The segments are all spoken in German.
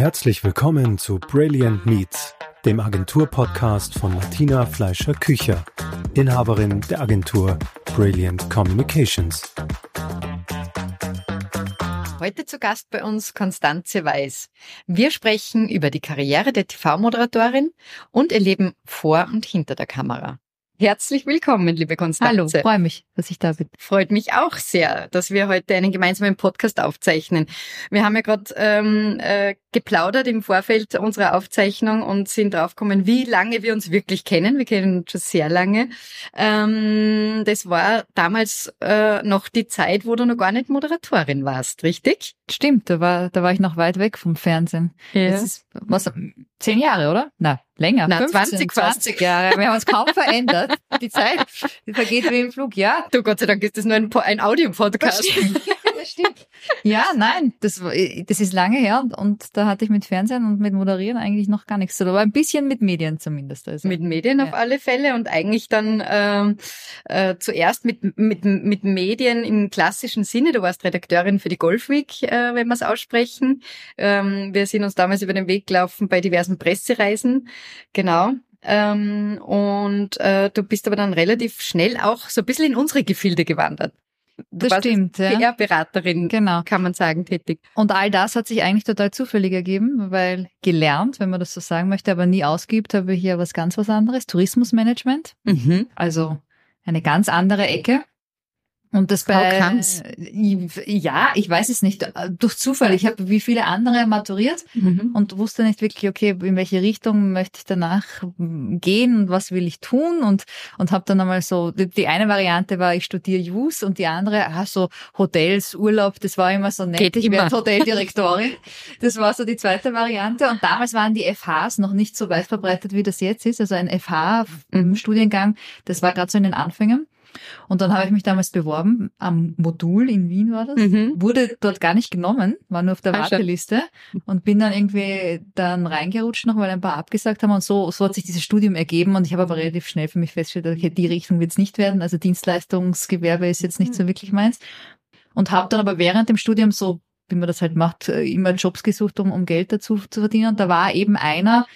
Herzlich willkommen zu Brilliant Meets, dem Agentur-Podcast von Martina Fleischer-Kücher, Inhaberin der Agentur Brilliant Communications. Heute zu Gast bei uns Konstanze Weiß. Wir sprechen über die Karriere der TV-Moderatorin und ihr Leben vor und hinter der Kamera. Herzlich willkommen, liebe Konstanze. Hallo, freue mich, dass ich da bin. Freut mich auch sehr, dass wir heute einen gemeinsamen Podcast aufzeichnen. Wir haben ja gerade ähm, äh, geplaudert im Vorfeld unserer Aufzeichnung und sind draufgekommen, wie lange wir uns wirklich kennen. Wir kennen uns schon sehr lange. Ähm, das war damals äh, noch die Zeit, wo du noch gar nicht Moderatorin warst, richtig? Stimmt, da war, da war ich noch weit weg vom Fernsehen. Ja. Das ist, was, zehn Jahre, oder? Na, länger. Na, 15, 20 fast. 20 Jahre. Wir haben uns kaum verändert. Die Zeit, die vergeht wie im Flug, ja. Du, Gott sei Dank ist das nur ein, ein Audio-Podcast. Stimmt. Ja, nein, das, war- das ist lange her und, und da hatte ich mit Fernsehen und mit Moderieren eigentlich noch gar nichts zu tun. Aber ein bisschen mit Medien zumindest. Also. Mit Medien auf Ja. alle Fälle und eigentlich dann ähm, äh, zuerst mit, mit, mit Medien im klassischen Sinne. Du warst Redakteurin für die Golf Week, äh, wenn wir es aussprechen. Ähm, wir sind uns damals über den Weg gelaufen bei diversen Pressereisen. Genau. Ähm, und äh, du bist aber dann relativ schnell auch so ein bisschen in unsere Gefilde gewandert. Du das stimmt, ja. PR-Beraterin, Genau. kann man sagen, tätig. Und all das hat sich eigentlich total zufällig ergeben, weil gelernt, wenn man das so sagen möchte, aber nie ausgeübt, habe ich hier was ganz was anderes. Tourismusmanagement. Mhm. Also eine ganz andere Ecke. Und das bei ja, ich weiß es nicht. Durch Zufall. Ich habe wie viele andere maturiert Mhm. und wusste nicht wirklich, okay, in welche Richtung möchte ich danach gehen und was will ich tun und und habe dann einmal so die, die eine Variante war, ich studiere Jus und die andere, ah, so Hotels, Urlaub, das war immer so nett. Geht ich werde Hoteldirektorin. Das war so die zweite Variante und damals waren die FHs noch nicht so weit verbreitet, wie das jetzt ist. Also ein FH Mhm. Studiengang, das war gerade so in den Anfängen. Und dann habe ich mich damals beworben am Modul in Wien war das. Mhm. Wurde dort gar nicht genommen, war nur auf der Ah. Warteliste. Und bin dann irgendwie dann reingerutscht noch, weil ein paar abgesagt haben. Und so, so hat sich dieses Studium ergeben. Und ich habe aber relativ schnell für mich festgestellt, okay, die Richtung wird es nicht werden, also Dienstleistungsgewerbe ist jetzt nicht so wirklich meins. Und habe dann aber während dem Studium so, wie man das halt macht, äh, immer Jobs gesucht, um, um Geld dazu zu verdienen. Und da war eben einer,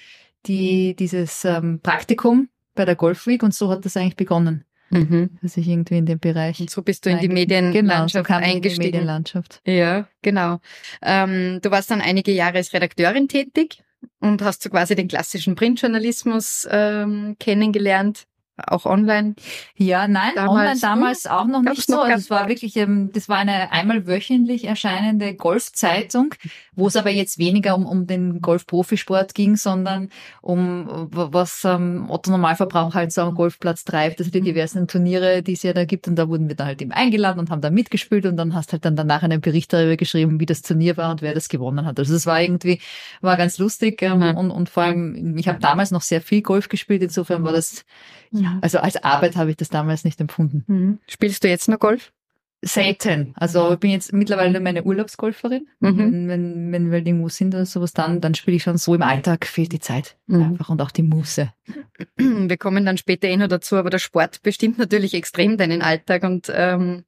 die dieses ähm, Praktikum bei der Golf Week und so hat das eigentlich begonnen, Mhm. dass ich irgendwie in dem Bereich Und so bist du in die Medienlandschaft genau, so ich in die eingestiegen. Medienlandschaft. Ja, genau. Ähm, du warst dann einige Jahre als Redakteurin tätig und hast so quasi den klassischen Printjournalismus ähm, kennengelernt, auch online. Ja, nein, Damals, online damals auch noch nicht so. noch Also es war wirklich, ähm, das war eine einmal wöchentlich erscheinende Golfzeitung, wo es aber jetzt weniger um, um den Golf-Profisport ging, sondern um was ähm, Otto Normalverbraucher halt so am Golfplatz treibt, also die diversen Turniere, die es ja da gibt. Und da wurden wir dann halt eben eingeladen und haben da mitgespielt und dann hast halt dann danach einen Bericht darüber geschrieben, wie das Turnier war und wer das gewonnen hat. Also es war irgendwie, war ganz lustig ähm, Mhm. und, und vor allem, ich habe damals noch sehr viel Golf gespielt, insofern war das. Also als Arbeit habe ich das damals nicht empfunden. Mhm. Spielst du jetzt noch Golf? Selten. Also ich bin jetzt mittlerweile meine Urlaubsgolferin. Mhm. Wenn, wenn, wenn wir irgendwo sind oder sowas, dann, dann spiele ich schon so im Alltag fehlt die Zeit. Mhm. Einfach und auch die Muße. Wir kommen dann später eh noch dazu, aber der Sport bestimmt natürlich extrem deinen Alltag und ähm,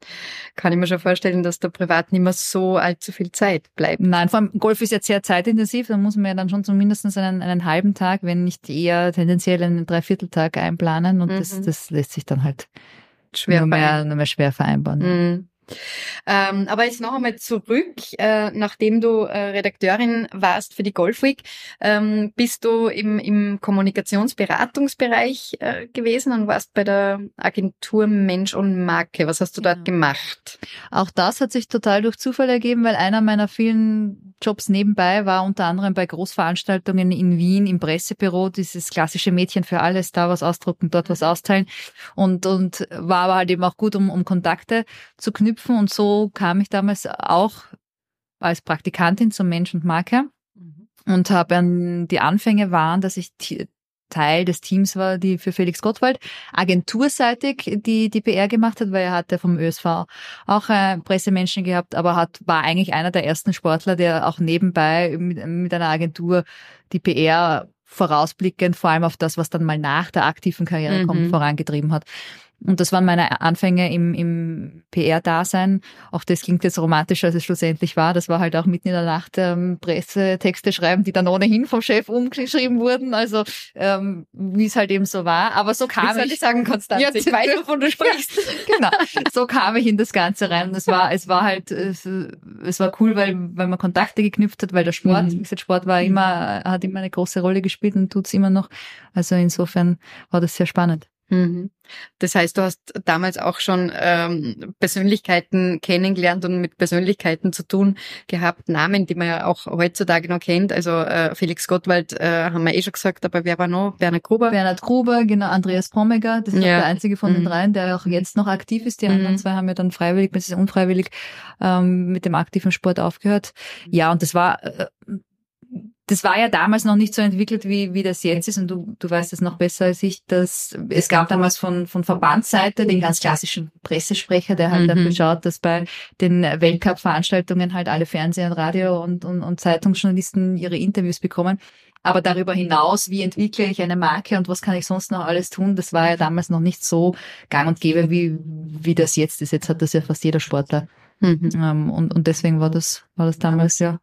kann ich mir schon vorstellen, dass da privat nicht mehr so allzu viel Zeit bleibt. Nein, vor allem Golf ist jetzt sehr zeitintensiv, da muss man ja dann schon zumindest einen, einen halben Tag, wenn nicht eher tendenziell einen Dreivierteltag einplanen und das, Mhm. das lässt sich dann halt Schwer nur, mehr, nur mehr schwer vereinbaren. Mhm. Ähm, aber jetzt noch einmal zurück, äh, nachdem du äh, Redakteurin warst für die Golf Week, ähm, bist du im, im Kommunikationsberatungsbereich äh, gewesen und warst bei der Agentur Mensch und Marke. Was hast du dort Genau. gemacht? Auch das hat sich total durch Zufall ergeben, weil einer meiner vielen Jobs nebenbei war unter anderem bei Großveranstaltungen in Wien im Pressebüro, dieses klassische Mädchen für alles, da was ausdrucken, dort was austeilen und, und war aber halt eben auch gut, um, um Kontakte zu knüpfen und so kam ich damals auch als Praktikantin zum Mensch und Marke und habe an die Anfänge waren, dass ich Teil des Teams war, die für Felix Gottwald agenturseitig die, die PR gemacht hat, weil er hatte vom ÖSV auch äh, Pressemenschen gehabt, aber hat, war eigentlich einer der ersten Sportler, der auch nebenbei mit, mit einer Agentur die PR vorausblickend, vor allem auf das, was dann mal nach der aktiven Karriere Mhm. kommt, vorangetrieben hat. Und das waren meine Anfänge im, im PR-Dasein. Auch das klingt jetzt romantischer, als es schlussendlich war. Das war halt auch mitten in der Nacht ähm, Pressetexte schreiben, die dann ohnehin vom Chef umgeschrieben wurden. Also ähm, wie es halt eben so war. Aber so kam ich. ich. ich sagen, Konstanze, ja, ich weiß, wovon du sprichst. genau. So kam ich in das Ganze rein. Und es war, es war halt, es, es war cool, weil, weil man Kontakte geknüpft hat, weil der Sport, mhm. wie gesagt, Sport war immer, hat immer eine große Rolle gespielt und tut's immer noch. Also insofern war das sehr spannend. Mhm. Das heißt, du hast damals auch schon ähm, Persönlichkeiten kennengelernt und mit Persönlichkeiten zu tun gehabt, Namen, die man ja auch heutzutage noch kennt. Also äh, Felix Gottwald äh, haben wir eh schon gesagt, aber wer war noch? Bernhard Gruber? Bernhard Gruber, genau, Andreas Prommeger, das ist ja. der einzige von mhm. den dreien, der auch jetzt noch aktiv ist. Die anderen mhm. zwei haben ja dann freiwillig, bis unfreiwillig ähm, mit dem aktiven Sport aufgehört. Ja, und das war äh, das war ja damals noch nicht so entwickelt, wie, wie das jetzt ist. Und du, du weißt es noch besser als ich, dass es gab damals von, von Verbandsseite den ganz klassischen Pressesprecher, der halt mhm. dafür schaut, dass bei den Weltcup-Veranstaltungen halt alle Fernseh- und Radio- und, und, und Zeitungsjournalisten ihre Interviews bekommen. Aber darüber hinaus, wie entwickle ich eine Marke und was kann ich sonst noch alles tun, das war ja damals noch nicht so gang und gäbe, wie, wie das jetzt ist. Jetzt hat das ja fast jeder Sportler. Mhm. Ähm, und, und deswegen war das, war das damals ja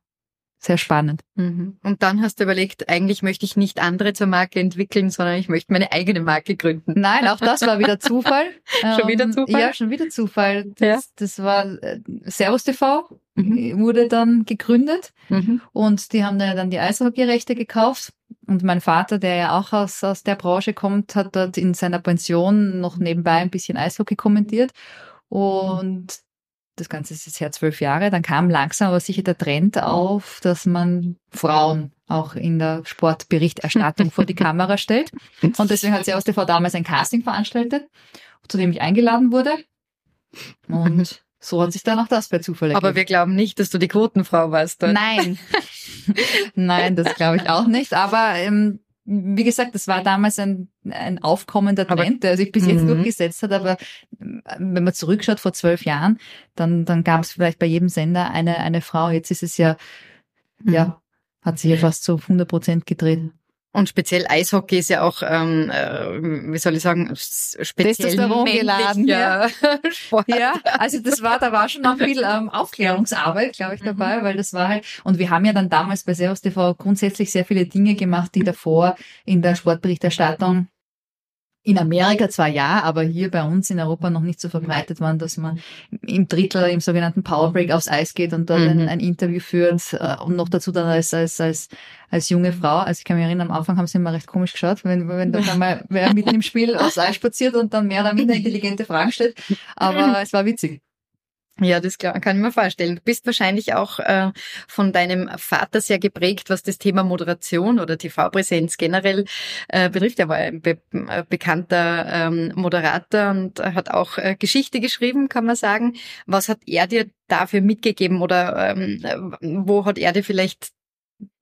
sehr spannend. Mhm. Und dann hast du überlegt, eigentlich möchte ich nicht andere zur Marke entwickeln, sondern ich möchte meine eigene Marke gründen. Nein, auch das war wieder Zufall. schon wieder ähm, Zufall? Ja, schon wieder Zufall. Das, ja. das war äh, Servus TV, mhm. wurde dann gegründet mhm. und die haben dann die Eishockeyrechte gekauft. Und mein Vater, der ja auch aus, aus der Branche kommt, hat dort in seiner Pension noch nebenbei ein bisschen Eishockey kommentiert. Und das Ganze ist jetzt her zwölf Jahre, dann kam langsam aber sicher der Trend auf, dass man Frauen auch in der Sportberichterstattung vor die Kamera stellt. Und deswegen hat Servus TV damals ein Casting veranstaltet, zu dem ich eingeladen wurde. Und so hat sich dann auch das bei Zufall ergeben. Aber wir glauben nicht, dass du die Quotenfrau warst. Dort. Nein. Nein, das glaube ich auch nicht. Aber ähm, wie gesagt, das war damals ein, ein aufkommender Trend, der sich bis jetzt mhm. durchgesetzt hat. Aber äh, wenn man zurückschaut vor zwölf Jahren, dann, dann gab es vielleicht bei jedem Sender eine, eine Frau. Jetzt ist es ja, mhm. ja, hat sich ja fast zu 100 Prozent gedreht. Und speziell Eishockey ist ja auch, ähm, äh, wie soll ich sagen, speziell geladen. Ja. Sport. ja, also das war, da war schon noch viel ähm, Aufklärungsarbeit, glaube ich, mhm. dabei, mhm. weil das war halt, und wir haben ja dann damals bei Servus TV grundsätzlich sehr viele Dinge gemacht, die davor in der Sportberichterstattung in Amerika zwar ja, aber hier bei uns in Europa noch nicht so verbreitet waren, dass man im Drittel, im sogenannten Powerbreak aufs Eis geht und dort mhm. ein, ein, Interview führt äh, und noch dazu dann als, als, als, als junge Frau. Also ich kann mich erinnern, am Anfang haben sie immer recht komisch geschaut, wenn, wenn da mal wer mitten im Spiel aufs Eis spaziert und dann mehr oder minder intelligente Fragen stellt. Aber es war witzig. Ja, das kann ich mir vorstellen. Du bist wahrscheinlich auch äh, von deinem Vater sehr geprägt, was das Thema Moderation oder TV-Präsenz generell äh, betrifft. Er war ein be äh, bekannter ähm, Moderator und hat auch äh, Geschichte geschrieben, kann man sagen. Was hat er dir dafür mitgegeben oder ähm, wo hat er dir vielleicht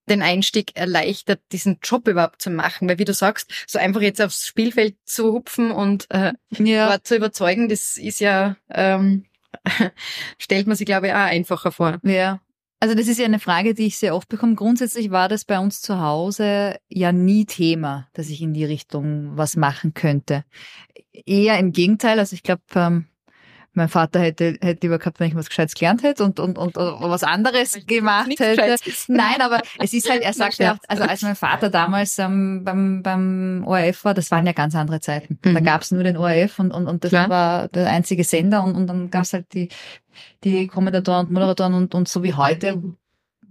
den Einstieg erleichtert, diesen Job überhaupt zu machen? Weil wie du sagst, so einfach jetzt aufs Spielfeld zu hupfen und äh, ja. zu überzeugen, das ist ja ähm, stellt man sich, glaube ich, auch einfacher vor. Ja. Also das ist ja eine Frage, die ich sehr oft bekomme. Grundsätzlich war das bei uns zu Hause ja nie Thema, dass ich in die Richtung was machen könnte. Eher im Gegenteil. Also ich glaube, ähm, mein Vater hätte, hätte lieber gehabt, wenn ich was Gescheites gelernt hätte und, und, und, und was anderes gemacht hätte. Nein, aber es ist halt, er sagt ja, also als mein Vater damals ähm, beim, beim ORF war, das waren ja ganz andere Zeiten. Mhm. Da gab es nur den ORF und, und, und das Klar. war der einzige Sender und, und dann gab es halt die, die Kommentatoren und Moderatoren und, und so wie heute,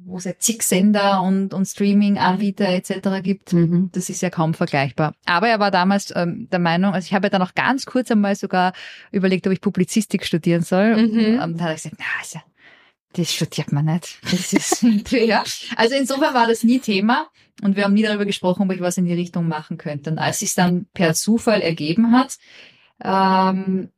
wo es ja zig Sender und, und Streaming-Anbieter etc. gibt. Mhm. Das ist ja kaum vergleichbar. Aber er war damals ähm, der Meinung, also ich habe ja dann auch ganz kurz einmal sogar überlegt, ob ich Publizistik studieren soll. Mhm. Und da hat er gesagt, na, also, das studiert man nicht. Das ist, ja. Also insofern war das nie Thema und wir haben nie darüber gesprochen, ob ich was in die Richtung machen könnte. Und als es dann per Zufall ergeben hat, ähm,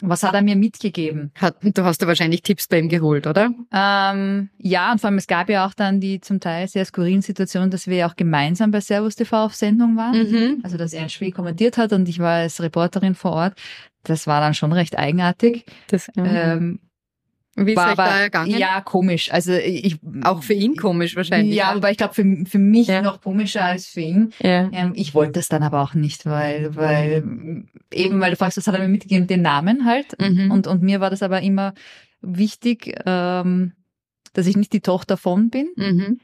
was hat er mir mitgegeben? Hat, du hast ja wahrscheinlich Tipps bei ihm geholt, oder? Ähm, ja, und vor allem es gab ja auch dann die zum Teil sehr skurrilen Situationen, dass wir ja auch gemeinsam bei Servus TV auf Sendung waren. Mhm. Also dass er ein Spiel kommentiert hat und ich war als Reporterin vor Ort. Das war dann schon recht eigenartig. Das, ähm, Wie ist war euch da ergangen? ja komisch. Also ich Auch für ihn komisch wahrscheinlich. Ja, aber ich glaube für, für mich Ja. noch komischer als für ihn. ja. Ähm, ich wollte das dann aber auch nicht, weil, weil eben, weil du fragst, was hat er mir mitgegeben, den Namen halt. Mhm. Und, und mir war das aber immer wichtig, ähm, dass ich nicht die Tochter von bin, Mhm.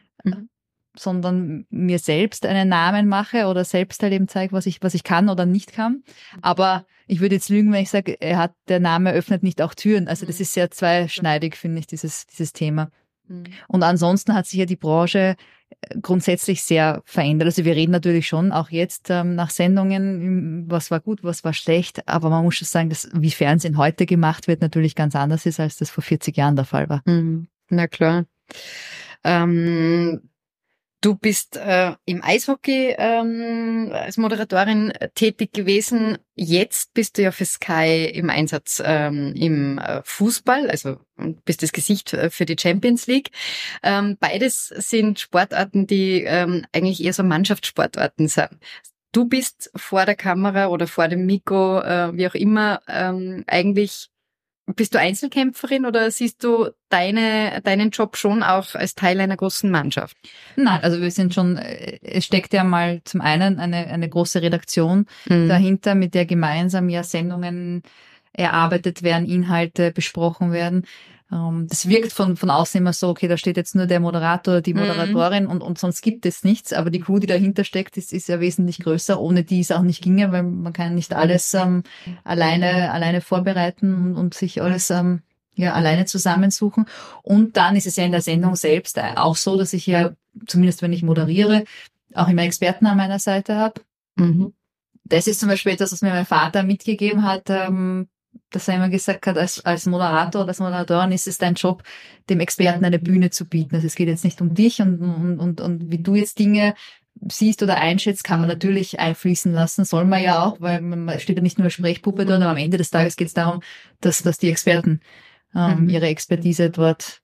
Sondern mir selbst einen Namen mache oder selbst halt eben zeige, was ich, was ich kann oder nicht kann. Aber ich würde jetzt lügen, wenn ich sage, er hat, der Name öffnet nicht auch Türen. Also das Mhm. ist sehr zweischneidig, finde ich, dieses, dieses Thema. Mhm. Und ansonsten hat sich ja die Branche äh, grundsätzlich sehr verändert. Also wir reden natürlich schon auch jetzt ähm, nach Sendungen, was war gut, was war schlecht, aber man muss schon sagen, dass wie Fernsehen heute gemacht wird, natürlich ganz anders ist, als das vor 40 Jahren der Fall war. Mhm. Na klar. Ähm, du bist äh, im Eishockey ähm, als Moderatorin äh, tätig gewesen. Jetzt bist du ja für Sky im Einsatz ähm, im äh, Fußball, also bist das Gesicht äh, für die Champions League. Ähm, beides sind Sportarten, die ähm, eigentlich eher so Mannschaftssportarten sind. Du bist vor der Kamera oder vor dem Mikro, äh, wie auch immer, ähm, eigentlich bist du Einzelkämpferin oder siehst du deine, deinen Job schon auch als Teil einer großen Mannschaft? Nein, also wir sind schon, äh, es steckt ja mal zum einen eine, eine große Redaktion Mhm. dahinter, mit der gemeinsam ja Sendungen erarbeitet werden, Inhalte besprochen werden. Ähm, Das wirkt von, von außen immer so, okay, da steht jetzt nur der Moderator oder die Mhm. Moderatorin und, und sonst gibt es nichts, aber die Crew, die dahinter steckt, ist, ist ja wesentlich größer, ohne die es auch nicht ginge, weil man kann nicht alles ähm, alleine, alleine vorbereiten und, und sich alles ähm, ja, alleine zusammensuchen. Und dann ist es ja in der Sendung selbst auch so, dass ich ja, zumindest wenn ich moderiere, auch immer Experten an meiner Seite habe Mhm. das ist zum Beispiel etwas, was mir mein Vater mitgegeben hat, ähm, dass er immer gesagt hat, als, als Moderator oder als Moderatorin ist es dein Job, dem Experten eine Bühne zu bieten. Also es geht jetzt nicht um dich und, und, und, und wie du jetzt Dinge siehst oder einschätzt, kann man natürlich einfließen lassen, soll man ja auch, weil man steht ja nicht nur als Sprechpuppe dort, aber am Ende des Tages geht es darum, dass, dass die Experten ähm, Mhm. ihre Expertise dort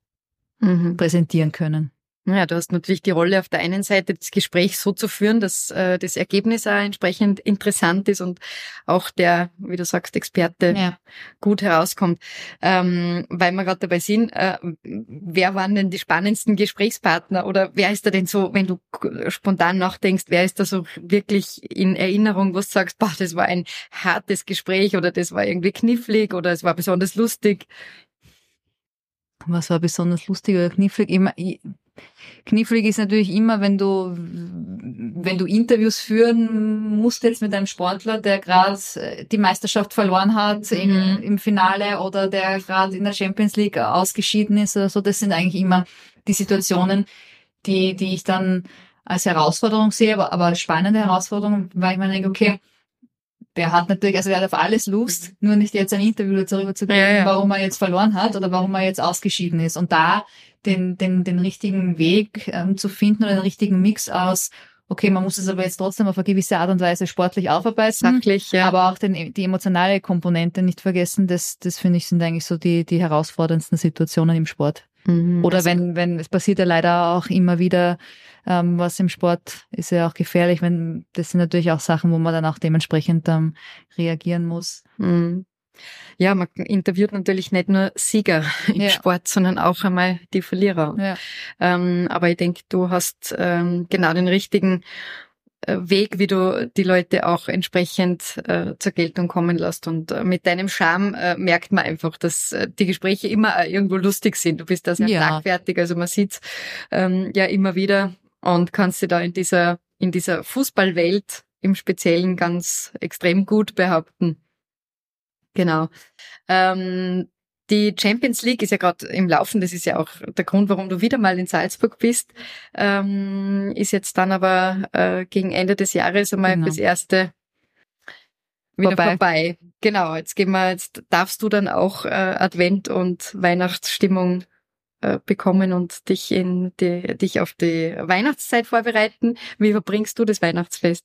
Mhm. präsentieren können. Ja, du hast natürlich die Rolle auf der einen Seite, das Gespräch so zu führen, dass äh, das Ergebnis auch entsprechend interessant ist und auch der, wie du sagst, Experte Ja. gut herauskommt. Ähm, weil wir gerade dabei sind, äh, wer waren denn die spannendsten Gesprächspartner oder wer ist da denn so, wenn du spontan nachdenkst, wer ist da so wirklich in Erinnerung, wo du sagst, boah, das war ein hartes Gespräch oder das war irgendwie knifflig oder es war besonders lustig. Was war besonders lustig oder knifflig? Immer, i- knifflig ist natürlich immer, wenn du, wenn du Interviews führen musst jetzt mit einem Sportler, der gerade die Meisterschaft verloren hat im, Mhm. im Finale oder der gerade in der Champions League ausgeschieden ist oder so. Das sind eigentlich immer die Situationen, die, die ich dann als Herausforderung sehe, aber, aber als spannende Herausforderung, weil ich mir denke, okay, der hat natürlich, also der hat auf alles Lust, nur nicht jetzt ein Interview darüber zu geben, Ja, ja. warum er jetzt verloren hat oder warum er jetzt ausgeschieden ist. Und da den, den, den richtigen Weg ähm, zu finden oder den richtigen Mix aus, okay, man muss es aber jetzt trotzdem auf eine gewisse Art und Weise sportlich aufarbeiten. Sachlich, ja. Aber auch den, die emotionale Komponente nicht vergessen, das, das finde ich sind eigentlich so die, die herausforderndsten Situationen im Sport. Mhm. Oder wenn, wenn, es passiert ja leider auch immer wieder, ähm, was im Sport ist ja auch gefährlich, wenn, das sind natürlich auch Sachen, wo man dann auch dementsprechend ähm, reagieren muss. Mhm. Ja, man interviewt natürlich nicht nur Sieger im Ja. Sport, sondern auch einmal die Verlierer. Ja. Ähm, aber ich denke, du hast ähm, genau den richtigen Weg, wie du die Leute auch entsprechend äh, zur Geltung kommen lässt. Und äh, mit deinem Charme äh, merkt man einfach, dass äh, die Gespräche immer äh, irgendwo lustig sind. Du bist da sehr Ja. schlagfertig, also man sieht's ähm, ja immer wieder und kannst dir da in dieser, in dieser Fußballwelt im Speziellen ganz extrem gut behaupten. Genau. Ähm, die Champions League ist ja gerade im Laufen, das ist ja auch der Grund, warum du wieder mal in Salzburg bist, ähm, ist jetzt dann aber äh, gegen Ende des Jahres einmal Genau. das erste wieder Vorbei. vorbei. Genau, jetzt gehen wir, jetzt darfst du dann auch äh, Advent und Weihnachtsstimmung äh, bekommen und dich in die, dich auf die Weihnachtszeit vorbereiten. Wie verbringst du das Weihnachtsfest?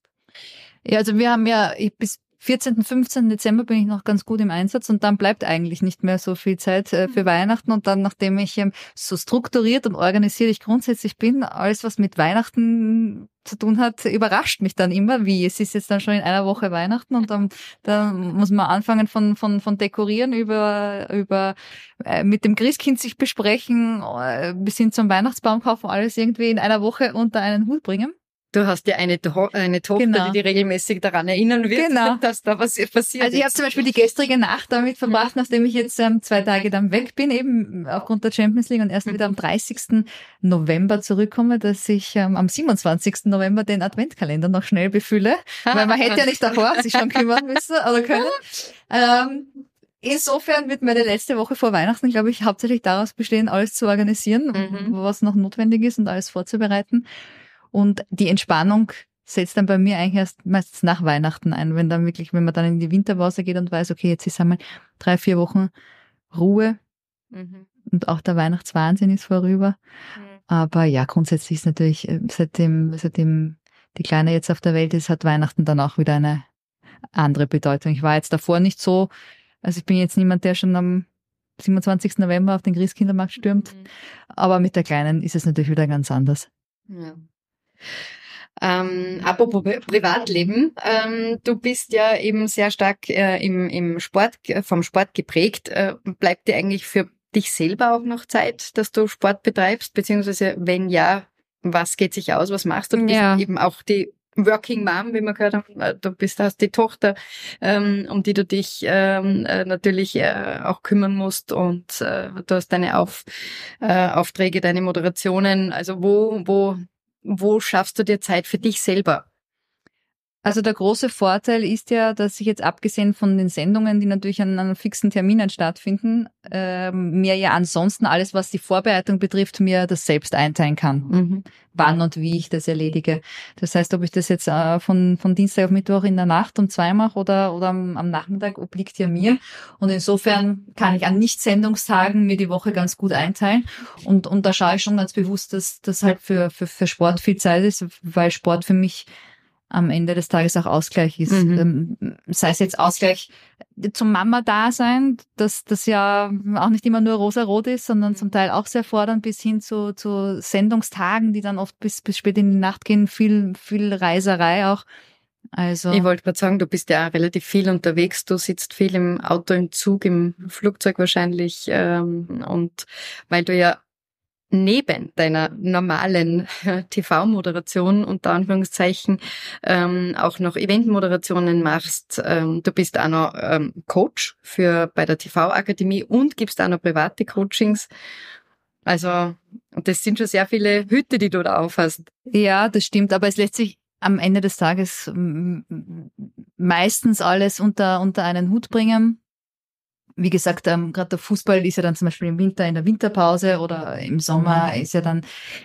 Ja, also wir haben ja, ich, bis, 14., 15. Dezember bin ich noch ganz gut im Einsatz und dann bleibt eigentlich nicht mehr so viel Zeit äh, für mhm. Weihnachten. Und dann, nachdem ich ähm, so strukturiert und organisiert ich grundsätzlich bin, alles, was mit Weihnachten zu tun hat, überrascht mich dann immer, wie es ist jetzt dann schon in einer Woche Weihnachten und dann, dann muss man anfangen von, von, von dekorieren über, über äh, mit dem Christkind sich besprechen, äh, bis hin zum Weihnachtsbaum kaufen, alles irgendwie in einer Woche unter einen Hut bringen. Du hast ja eine, to eine Tochter, genau. die dir regelmäßig daran erinnern wird, genau. dass da was passiert Also ich habe zum Beispiel die gestrige Nacht damit verbracht, mhm. nachdem ich jetzt ähm, zwei Tage dann weg bin, eben aufgrund der Champions League und erst mhm. wieder am 30. November zurückkomme, dass ich ähm, am 27. November den Adventkalender noch schnell befülle, weil man hätte ja nicht davor sich schon kümmern müssen oder können. Ähm, Insofern wird meine letzte Woche vor Weihnachten, glaube ich, hauptsächlich daraus bestehen, alles zu organisieren, mhm. was noch notwendig ist und alles vorzubereiten. Und die Entspannung setzt dann bei mir eigentlich erst meistens nach Weihnachten ein, wenn dann wirklich, wenn man dann in die Winterpause geht und weiß, okay, jetzt ist einmal drei, vier Wochen Ruhe mhm. und auch der Weihnachtswahnsinn ist vorüber. Mhm. Aber ja, grundsätzlich ist natürlich, äh, seitdem, seitdem die Kleine jetzt auf der Welt ist, hat Weihnachten dann auch wieder eine andere Bedeutung. Ich war jetzt davor nicht so, also ich bin jetzt niemand, der schon am 27. November auf den Christkindermarkt stürmt, mhm. aber mit der Kleinen ist es natürlich wieder ganz anders. Ja. Ähm, apropos Privatleben, ähm, du bist ja eben sehr stark äh, im, im Sport, vom Sport geprägt. Äh, bleibt dir eigentlich für dich selber auch noch Zeit, dass du Sport betreibst? Beziehungsweise wenn ja, was geht sich aus? Was machst du? Du ja. bist eben auch die Working Mom, wie wir gehört haben. Äh, du bist, hast die Tochter, ähm, um die du dich ähm, äh, natürlich äh, auch kümmern musst und äh, du hast deine Auf, äh, Aufträge, deine Moderationen. Also wo, wo wo schaffst du dir Zeit für dich selber? Also der große Vorteil ist ja, dass ich jetzt abgesehen von den Sendungen, die natürlich an einem fixen Terminen stattfinden, äh, mir ja ansonsten alles, was die Vorbereitung betrifft, mir das selbst einteilen kann, mhm. wann und wie ich das erledige. Das heißt, ob ich das jetzt äh, von, von Dienstag auf Mittwoch in der Nacht um zwei mache oder, oder am, am Nachmittag, obliegt ja mir. Und insofern kann ich an Nicht-Sendungstagen mir die Woche ganz gut einteilen. Und, und da schaue ich schon ganz bewusst, dass das halt für, für, für Sport viel Zeit ist, weil Sport für mich am Ende des Tages auch Ausgleich ist. Mhm. Ähm, sei es jetzt Ausgleich zum Mama-Dasein, dass das ja auch nicht immer nur rosa-rot ist, sondern zum Teil auch sehr fordernd bis hin zu, zu Sendungstagen, die dann oft bis, bis spät in die Nacht gehen, viel, viel Reiserei auch. Also. Ich wollte gerade sagen, du bist ja relativ viel unterwegs, du sitzt viel im Auto, im Zug, im Flugzeug wahrscheinlich ähm, und weil du ja neben deiner normalen TV-Moderation unter Anführungszeichen ähm, auch noch Eventmoderationen machst. Ähm, du bist auch noch ähm, Coach für bei der TV-Akademie und gibst auch noch private Coachings. Also das sind schon sehr viele Hüte, die du da aufhast. Ja, das stimmt, aber es lässt sich am Ende des Tages meistens alles unter, unter einen Hut bringen wie gesagt, ähm, gerade der Fußball ist ja dann zum Beispiel im Winter in der Winterpause oder im Sommer mhm. ist ja dann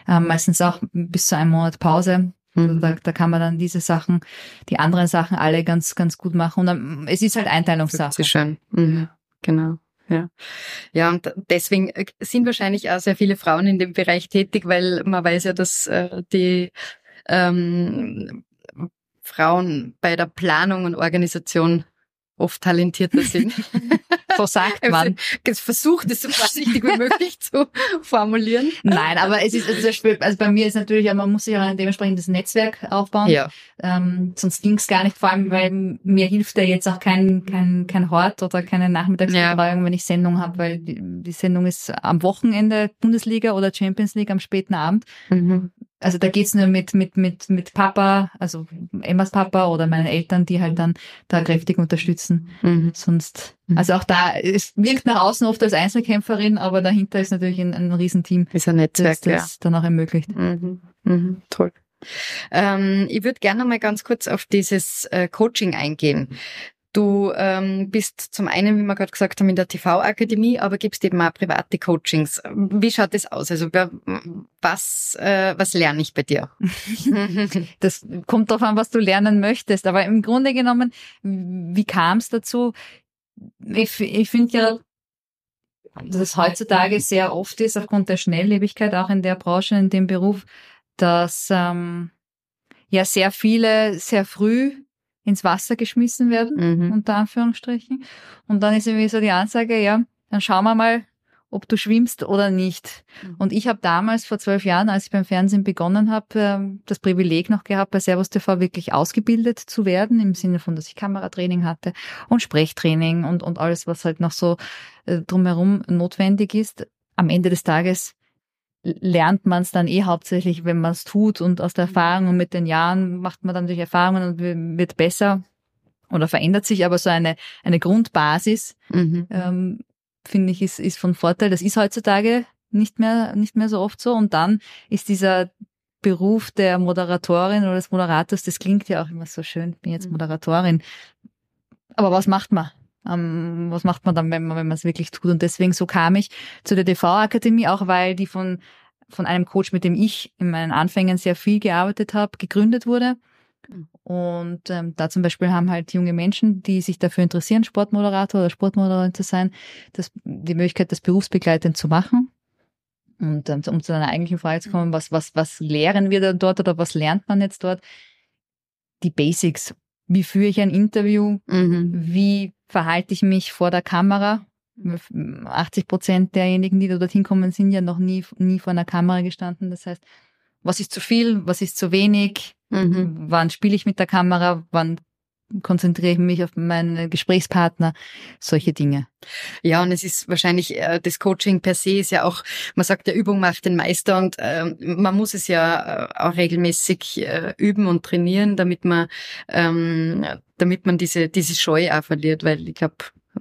ähm, meistens auch bis zu einem Monat Pause. Mhm. Da, da kann man dann diese Sachen, die anderen Sachen alle ganz, ganz gut machen. Und dann, es ist halt Einteilungssache. Schön. Mhm. Genau. Ja. ja, und deswegen äh, sind wahrscheinlich auch sehr viele Frauen in dem Bereich tätig, weil man weiß ja, dass äh, die ähm, Frauen bei der Planung und Organisation oft talentierter sind. so sagt man. Versucht es so vorsichtig wie möglich zu formulieren. Nein, aber es ist also, also bei mir ist natürlich, man muss sich auch ein dementsprechendes Netzwerk aufbauen. Ja. Ähm, sonst ging es gar nicht, vor allem, weil mir hilft ja jetzt auch kein, kein, kein Hort oder keine Nachmittagsbetreuung, ja. wenn ich Sendung habe, weil die, die, Sendung ist am Wochenende Bundesliga oder Champions League am späten Abend. Mhm. Also da geht's nur mit, mit, mit, mit Papa, also Emmas Papa oder meinen Eltern, die halt dann da kräftig unterstützen. Mhm. Sonst. Also auch da, es wirkt nach außen oft als Einzelkämpferin, aber dahinter ist natürlich ein, ein Riesenteam. Ist ein Netzwerk, das, das ja. dann auch ermöglicht. Mhm. Mhm. Toll. Ähm, ich würde gerne mal ganz kurz auf dieses äh, Coaching eingehen. Du ähm, bist zum einen, wie wir gerade gesagt haben, in der TV-Akademie, aber gibst eben auch private Coachings. Wie schaut das aus? Also was, äh, was lerne ich bei dir? das kommt darauf an, was du lernen möchtest. Aber im Grunde genommen, wie kam es dazu? Ich, ich finde ja, dass es heutzutage sehr oft ist, aufgrund der Schnelllebigkeit, auch in der Branche, in dem Beruf, dass ähm, ja sehr viele sehr früh ins Wasser geschmissen werden, Mhm. unter Anführungsstrichen. Und dann ist irgendwie so die Ansage, ja, dann schauen wir mal, ob du schwimmst oder nicht. Mhm. Und ich habe damals vor zwölf Jahren, als ich beim Fernsehen begonnen habe, ähm, das Privileg noch gehabt, bei Servus TV wirklich ausgebildet zu werden, im Sinne von, dass ich Kameratraining hatte und Sprechtraining und, und alles, was halt noch so äh, drumherum notwendig ist. Am Ende des Tages lernt man es dann eh hauptsächlich, wenn man es tut und aus der Erfahrung und mit den Jahren macht man dann durch Erfahrungen und wi- wird besser oder verändert sich, aber so eine, eine Grundbasis, Mhm. ähm, finde ich, ist, ist von Vorteil. Das ist heutzutage nicht mehr, nicht mehr so oft so. Und dann ist dieser Beruf der Moderatorin oder des Moderators, das klingt ja auch immer so schön, ich bin jetzt Mhm. Moderatorin. Aber was macht man? Ähm, was macht man dann, wenn man, wenn man es wirklich tut? Und deswegen so kam ich zu der DV-Akademie, auch weil die von, von einem Coach, mit dem ich in meinen Anfängen sehr viel gearbeitet habe, gegründet wurde. Mhm. Und ähm, da zum Beispiel haben halt junge Menschen, die sich dafür interessieren, Sportmoderator oder Sportmoderatorin zu sein, das, die Möglichkeit, das berufsbegleitend zu machen. Und ähm, um zu deiner eigentlichen Frage zu kommen, was, was, was lehren wir dann dort oder was lernt man jetzt dort? Die Basics. Wie führe ich ein Interview? Mhm. Wie verhalte ich mich vor der Kamera? 80 Prozent derjenigen, die da dorthin kommen, sind ja noch nie, nie vor einer Kamera gestanden. Das heißt, was ist zu viel? Was ist zu wenig? Mhm. Wann spiele ich mit der Kamera? Wann konzentriere ich mich auf meinen Gesprächspartner? Solche Dinge. Ja, und es ist wahrscheinlich, äh, das Coaching per se ist ja auch, man sagt ja, Übung macht den Meister und ähm, man muss es ja äh, auch regelmäßig äh, üben und trainieren, damit man, ähm, damit man diese, diese Scheu auch verliert, weil ich glaube,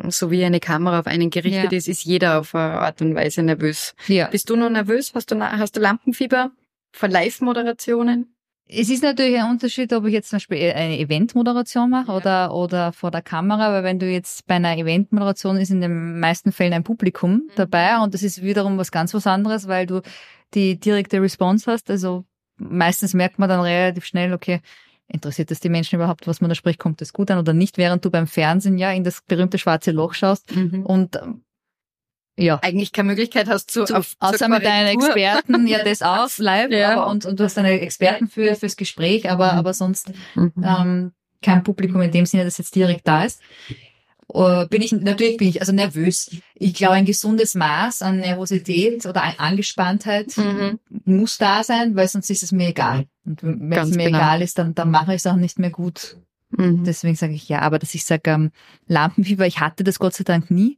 so wie eine Kamera auf einen gerichtet Ja. ist, ist jeder auf eine Art und Weise nervös. Ja. Bist du noch nervös? Hast du, hast du Lampenfieber? Von Live-Moderationen? Es ist natürlich ein Unterschied, ob ich jetzt zum Beispiel eine Eventmoderation mache Ja. oder, oder vor der Kamera, weil wenn du jetzt bei einer Eventmoderation ist in den meisten Fällen ein Publikum dabei und das ist wiederum was ganz was anderes, weil du die direkte Response hast. Also meistens merkt man dann relativ schnell, okay, interessiert das die Menschen überhaupt, was man da spricht, kommt das gut an oder nicht, während du beim Fernsehen ja in das berühmte schwarze Loch schaust und ähm, ja. Eigentlich keine Möglichkeit hast zu, Zu, auf, außer mit deinen. Experten, ja, das auch live, Ja. aber, und, und du hast deine Experten für, fürs Gespräch, aber, aber sonst Mhm. ähm, kein Publikum in dem Sinne, das jetzt direkt da ist. Äh, bin ich, natürlich bin ich also nervös. Ich glaube, ein gesundes Maß an Nervosität oder an Angespanntheit Mhm. muss da sein, weil sonst ist es mir egal. Und wenn Ganz es mir genau. egal ist, dann, dann mache ich es auch nicht mehr gut. Mhm. Deswegen sage ich ja, aber dass ich sage, ähm, Lampenfieber, ich hatte das Gott sei Dank nie.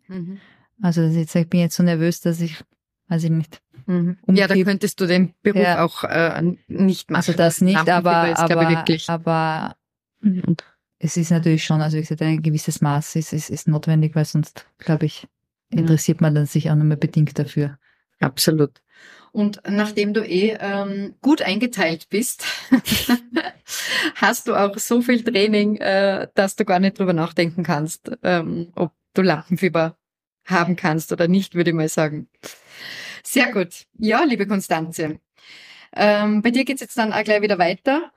Also dass ich sage, ich bin jetzt so nervös, dass ich, weiß ich nicht. Mhm. Ja, da könntest du den Beruf Ja. auch äh, nicht machen. Also das nicht, aber, ich, aber, wirklich. aber Mhm. es ist natürlich schon, also wie gesagt, ein gewisses Maß ist, ist, ist notwendig, weil sonst, glaube ich, interessiert man dann sich auch nur mehr bedingt dafür. Absolut. Und nachdem du eh ähm, gut eingeteilt bist, hast du auch so viel Training, äh, dass du gar nicht drüber nachdenken kannst, ähm, ob du Lampenfieber haben kannst oder nicht, würde ich mal sagen. Sehr gut. Ja, liebe Konstanze. Ähm, bei dir geht's jetzt dann auch gleich wieder weiter.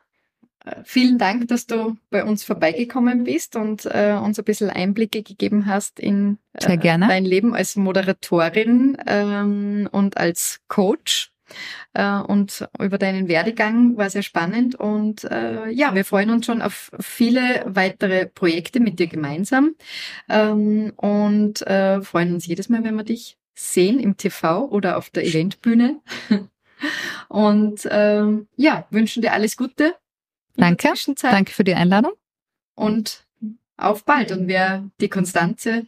Äh, Vielen Dank, dass du bei uns vorbeigekommen bist und äh, uns ein bisschen Einblicke gegeben hast in äh, dein Leben als Moderatorin ähm, und als Coach. Äh, und über deinen Werdegang war sehr spannend. Und äh, ja, wir freuen uns schon auf viele weitere Projekte mit dir gemeinsam ähm, und äh, freuen uns jedes Mal, wenn wir dich sehen im TV oder auf der Eventbühne. Und ähm, ja, wünschen dir alles Gute. Danke. Danke für die Einladung. und auf bald. Und wer die Konstanze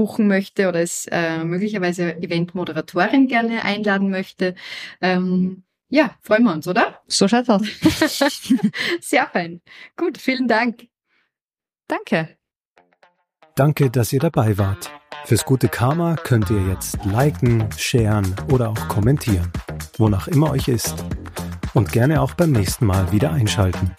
buchen möchte oder es äh, möglicherweise Eventmoderatorin gerne einladen möchte, ähm, ja, freuen wir uns, oder? So schaut's aus. Sehr fein. Gut, vielen Dank. Danke. Danke, dass ihr dabei wart. Fürs gute Karma könnt ihr jetzt liken, sharen oder auch kommentieren, wonach immer euch ist. Und gerne auch beim nächsten Mal wieder einschalten.